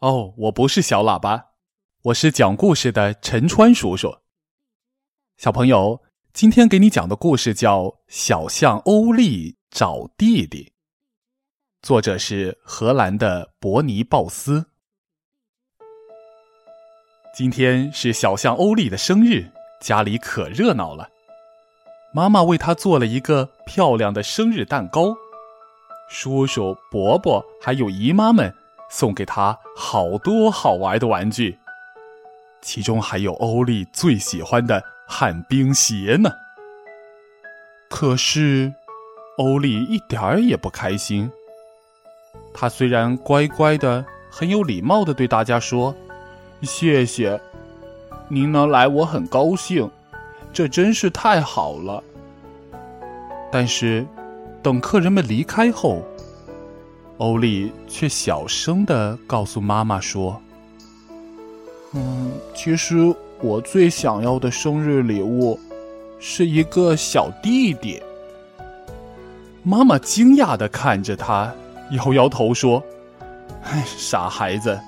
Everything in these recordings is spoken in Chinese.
哦，我不是小喇叭，我是讲故事的陈川叔叔。小朋友，今天给你讲的故事叫《小象欧利找弟弟》，作者是荷兰的伯尼·鲍斯。今天是小象欧利的生日，家里可热闹了。妈妈为他做了一个漂亮的生日蛋糕，叔叔、伯伯还有姨妈们。送给他好多好玩的玩具，其中还有欧丽最喜欢的旱冰鞋呢。可是，欧丽一点儿也不开心。他虽然乖乖的、很有礼貌的对大家说：“谢谢，您能来我很高兴，这真是太好了。”但是，等客人们离开后，欧丽却小声的告诉妈妈说：“嗯，其实我最想要的生日礼物是一个小弟弟。”妈妈惊讶的看着他，摇摇头说：“哎，傻孩子，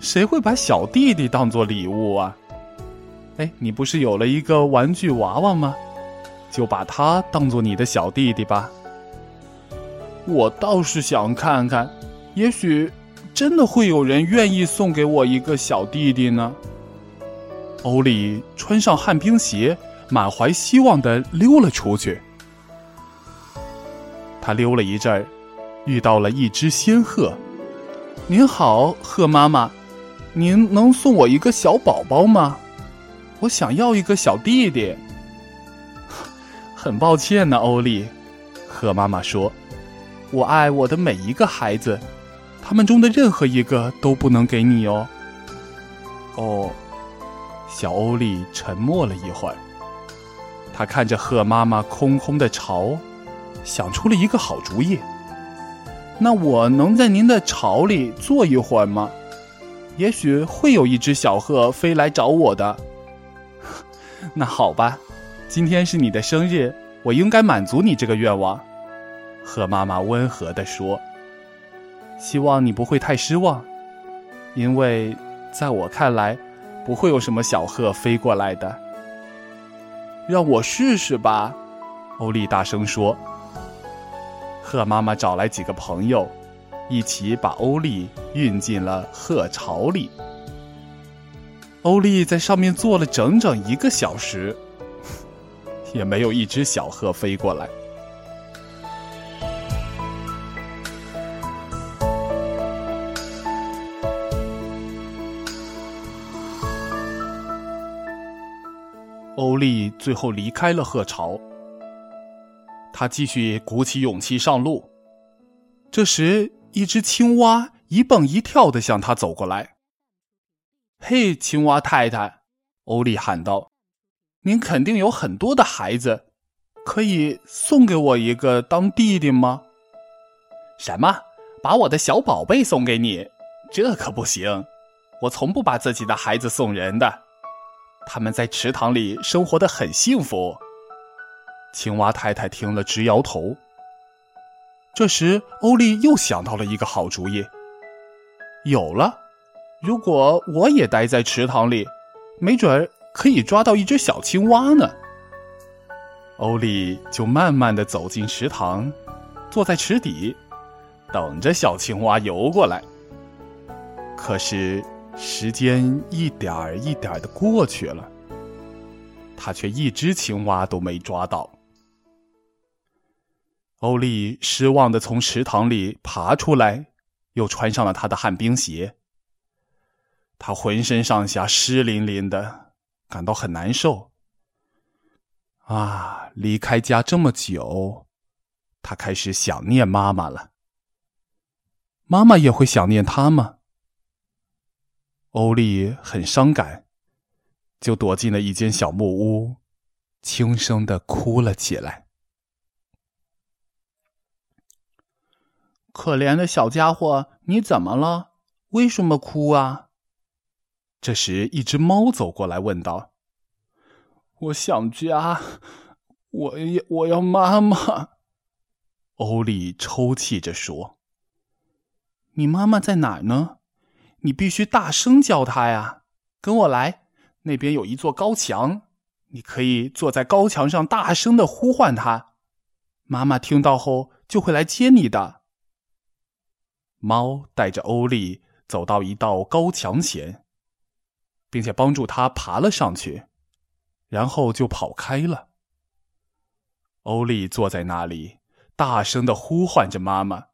谁会把小弟弟当做礼物啊？哎，你不是有了一个玩具娃娃吗？就把它当做你的小弟弟吧。”我倒是想看看，也许真的会有人愿意送给我一个小弟弟呢。欧里穿上旱冰鞋，满怀希望的溜了出去。他溜了一阵儿，遇到了一只仙鹤。“您好，鹤妈妈，您能送我一个小宝宝吗？我想要一个小弟弟。” 很抱歉呢，欧丽，鹤妈妈说。我爱我的每一个孩子，他们中的任何一个都不能给你哦。哦，小欧丽沉默了一会儿，他看着鹤妈妈空空的巢，想出了一个好主意。那我能在您的巢里坐一会儿吗？也许会有一只小鹤飞来找我的。那好吧，今天是你的生日，我应该满足你这个愿望。鹤妈妈温和地说：“希望你不会太失望，因为在我看来，不会有什么小鹤飞过来的。让我试试吧。”欧丽大声说。鹤妈妈找来几个朋友，一起把欧丽运进了鹤巢里。欧丽在上面坐了整整一个小时，也没有一只小鹤飞过来。欧丽最后离开了鹤巢，他继续鼓起勇气上路。这时，一只青蛙一蹦一跳的向他走过来。“嘿，青蛙太太！”欧丽喊道，“您肯定有很多的孩子，可以送给我一个当弟弟吗？”“什么？把我的小宝贝送给你？这可不行！我从不把自己的孩子送人的。”他们在池塘里生活的很幸福。青蛙太太听了直摇头。这时，欧丽又想到了一个好主意。有了，如果我也待在池塘里，没准儿可以抓到一只小青蛙呢。欧丽就慢慢的走进池塘，坐在池底，等着小青蛙游过来。可是。时间一点儿一点儿的过去了，他却一只青蛙都没抓到。欧丽失望的从池塘里爬出来，又穿上了他的旱冰鞋。他浑身上下湿淋淋的，感到很难受。啊，离开家这么久，他开始想念妈妈了。妈妈也会想念他吗？欧丽很伤感，就躲进了一间小木屋，轻声的哭了起来。可怜的小家伙，你怎么了？为什么哭啊？这时，一只猫走过来问道：“我想家，我要我要妈妈。”欧丽抽泣着说：“你妈妈在哪儿呢？”你必须大声叫他呀！跟我来，那边有一座高墙，你可以坐在高墙上，大声的呼唤他。妈妈听到后就会来接你的。猫带着欧丽走到一道高墙前，并且帮助他爬了上去，然后就跑开了。欧丽坐在那里，大声的呼唤着妈妈。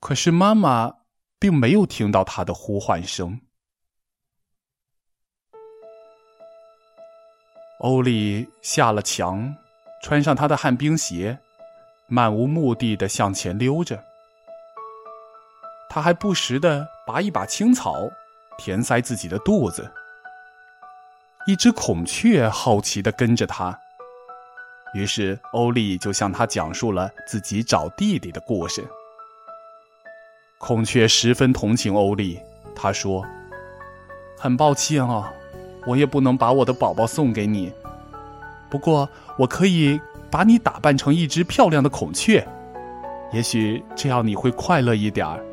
可是妈妈并没有听到他的呼唤声。欧丽下了墙，穿上他的旱冰鞋，漫无目的的向前溜着。他还不时的拔一把青草，填塞自己的肚子。一只孔雀好奇的跟着他，于是欧丽就向他讲述了自己找弟弟的故事。孔雀十分同情欧丽，他说：“很抱歉啊。”我也不能把我的宝宝送给你，不过我可以把你打扮成一只漂亮的孔雀，也许这样你会快乐一点儿。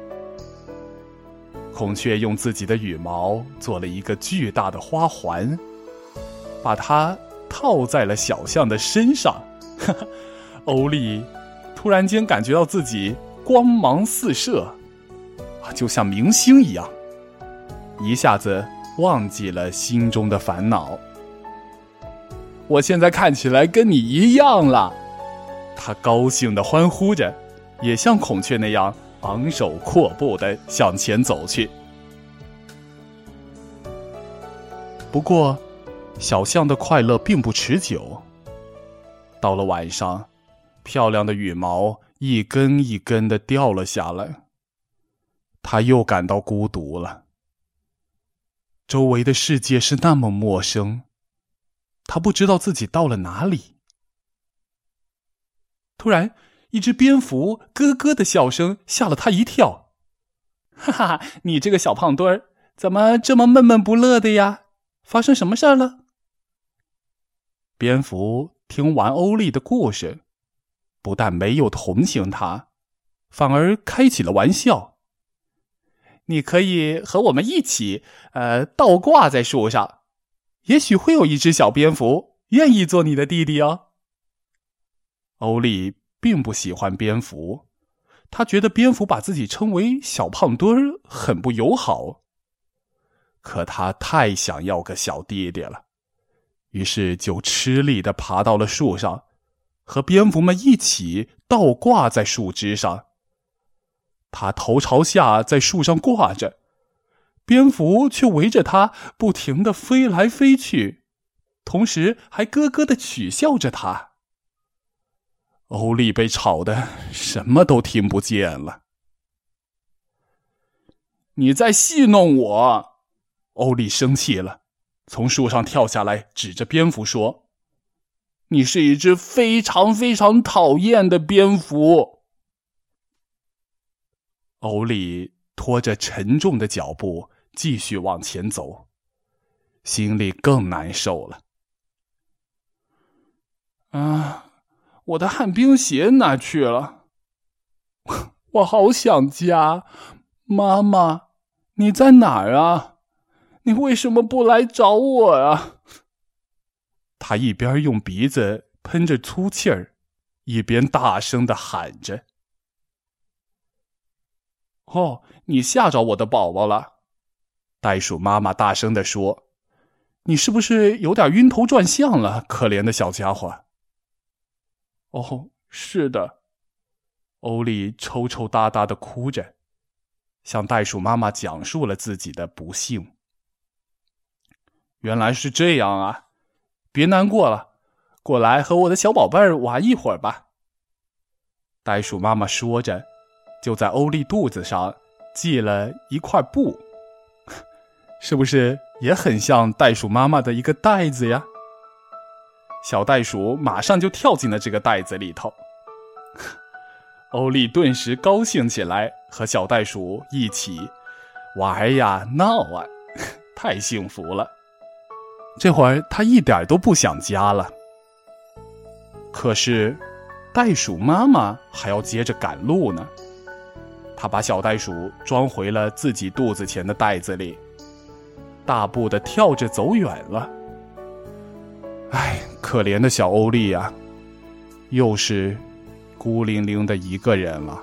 孔雀用自己的羽毛做了一个巨大的花环，把它套在了小象的身上。欧丽突然间感觉到自己光芒四射，就像明星一样，一下子。忘记了心中的烦恼。我现在看起来跟你一样了，他高兴的欢呼着，也像孔雀那样昂首阔步的向前走去。不过，小象的快乐并不持久。到了晚上，漂亮的羽毛一根一根的掉了下来，他又感到孤独了。周围的世界是那么陌生，他不知道自己到了哪里。突然，一只蝙蝠咯咯的笑声吓了他一跳。“哈哈，你这个小胖墩儿，怎么这么闷闷不乐的呀？发生什么事儿了？”蝙蝠听完欧丽的故事，不但没有同情他，反而开起了玩笑。你可以和我们一起，呃，倒挂在树上，也许会有一只小蝙蝠愿意做你的弟弟哦。欧丽并不喜欢蝙蝠，他觉得蝙蝠把自己称为小胖墩儿很不友好。可他太想要个小弟弟了，于是就吃力的爬到了树上，和蝙蝠们一起倒挂在树枝上。他头朝下在树上挂着，蝙蝠却围着他不停的飞来飞去，同时还咯咯的取笑着他。欧丽被吵得什么都听不见了。你在戏弄我！欧丽生气了，从树上跳下来，指着蝙蝠说：“你是一只非常非常讨厌的蝙蝠。”欧丽拖着沉重的脚步继续往前走，心里更难受了。啊，我的旱冰鞋哪去了？我好想家，妈妈，你在哪儿啊？你为什么不来找我啊？他一边用鼻子喷着粗气儿，一边大声的喊着。哦，你吓着我的宝宝了，袋鼠妈妈大声的说：“你是不是有点晕头转向了？可怜的小家伙。”哦，是的，欧丽抽抽搭搭的哭着，向袋鼠妈妈讲述了自己的不幸。原来是这样啊，别难过了，过来和我的小宝贝儿玩一会儿吧。袋鼠妈妈说着。就在欧丽肚子上系了一块布，是不是也很像袋鼠妈妈的一个袋子呀？小袋鼠马上就跳进了这个袋子里头。欧丽顿时高兴起来，和小袋鼠一起玩呀闹啊，太幸福了。这会儿他一点都不想家了。可是，袋鼠妈妈还要接着赶路呢。他把小袋鼠装回了自己肚子前的袋子里，大步的跳着走远了。唉，可怜的小欧丽呀，又是孤零零的一个人了。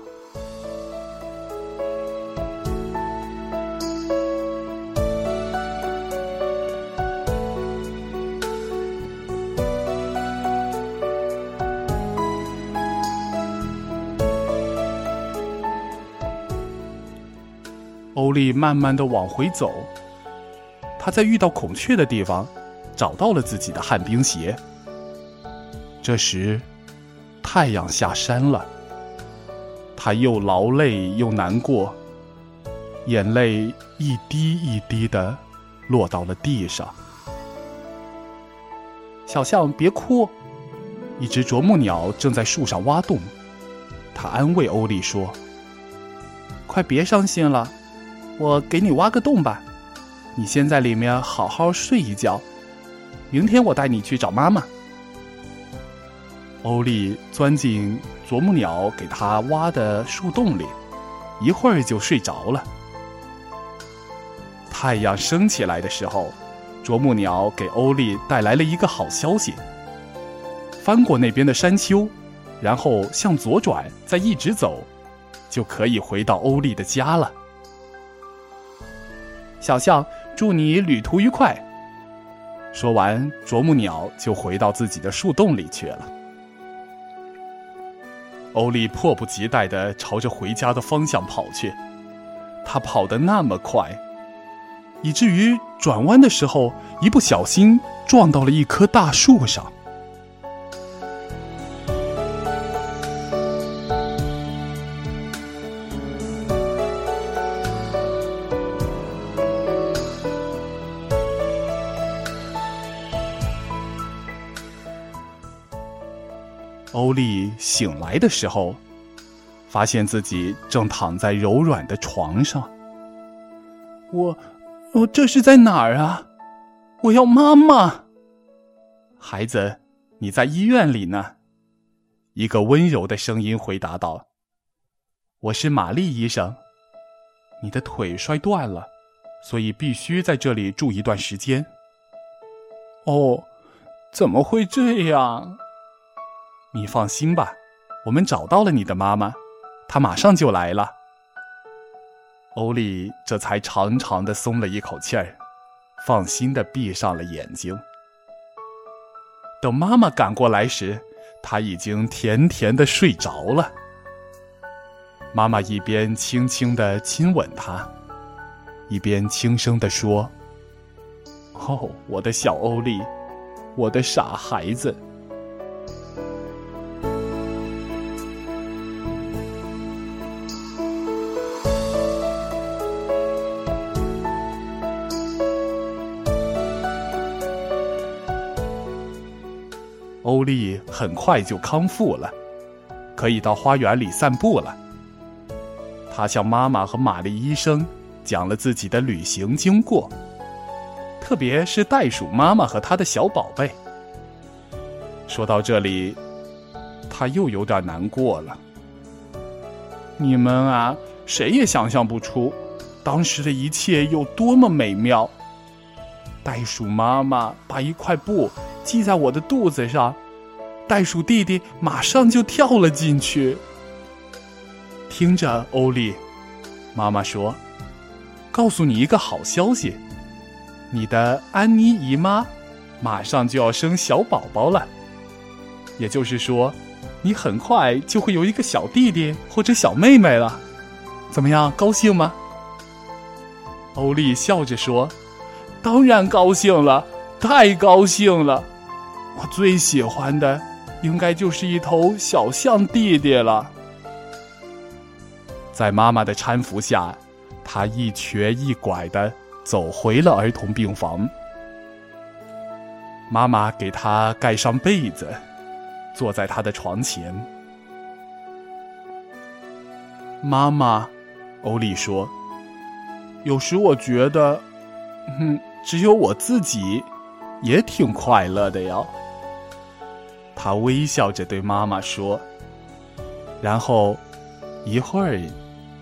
欧丽慢慢的往回走，他在遇到孔雀的地方，找到了自己的旱冰鞋。这时，太阳下山了，他又劳累又难过，眼泪一滴一滴的落到了地上。小象，别哭，一只啄木鸟正在树上挖洞，他安慰欧丽说：“快别伤心了。”我给你挖个洞吧，你先在里面好好睡一觉，明天我带你去找妈妈。欧丽钻进啄木鸟给他挖的树洞里，一会儿就睡着了。太阳升起来的时候，啄木鸟给欧丽带来了一个好消息：翻过那边的山丘，然后向左转，再一直走，就可以回到欧丽的家了。小象，祝你旅途愉快。说完，啄木鸟就回到自己的树洞里去了。欧丽迫不及待的朝着回家的方向跑去，他跑得那么快，以至于转弯的时候一不小心撞到了一棵大树上。欧丽醒来的时候，发现自己正躺在柔软的床上。我，我这是在哪儿啊？我要妈妈。孩子，你在医院里呢。一个温柔的声音回答道：“我是玛丽医生。你的腿摔断了，所以必须在这里住一段时间。”哦，怎么会这样？你放心吧，我们找到了你的妈妈，她马上就来了。欧丽这才长长的松了一口气儿，放心的闭上了眼睛。等妈妈赶过来时，她已经甜甜的睡着了。妈妈一边轻轻的亲吻她，一边轻声的说：“哦，我的小欧丽，我的傻孩子。”很快就康复了，可以到花园里散步了。他向妈妈和玛丽医生讲了自己的旅行经过，特别是袋鼠妈妈和他的小宝贝。说到这里，他又有点难过了。你们啊，谁也想象不出，当时的一切有多么美妙。袋鼠妈妈把一块布。系在我的肚子上，袋鼠弟弟马上就跳了进去。听着，欧丽，妈妈说：“告诉你一个好消息，你的安妮姨妈马上就要生小宝宝了。也就是说，你很快就会有一个小弟弟或者小妹妹了。怎么样，高兴吗？”欧丽笑着说：“当然高兴了，太高兴了。”我最喜欢的，应该就是一头小象弟弟了。在妈妈的搀扶下，他一瘸一拐的走回了儿童病房。妈妈给他盖上被子，坐在他的床前。妈妈，欧丽说：“有时我觉得，嗯，只有我自己，也挺快乐的呀。”他微笑着对妈妈说，然后一会儿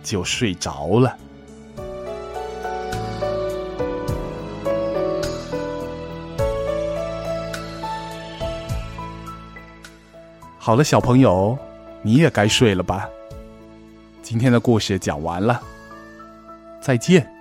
就睡着了。好了，小朋友，你也该睡了吧？今天的故事讲完了，再见。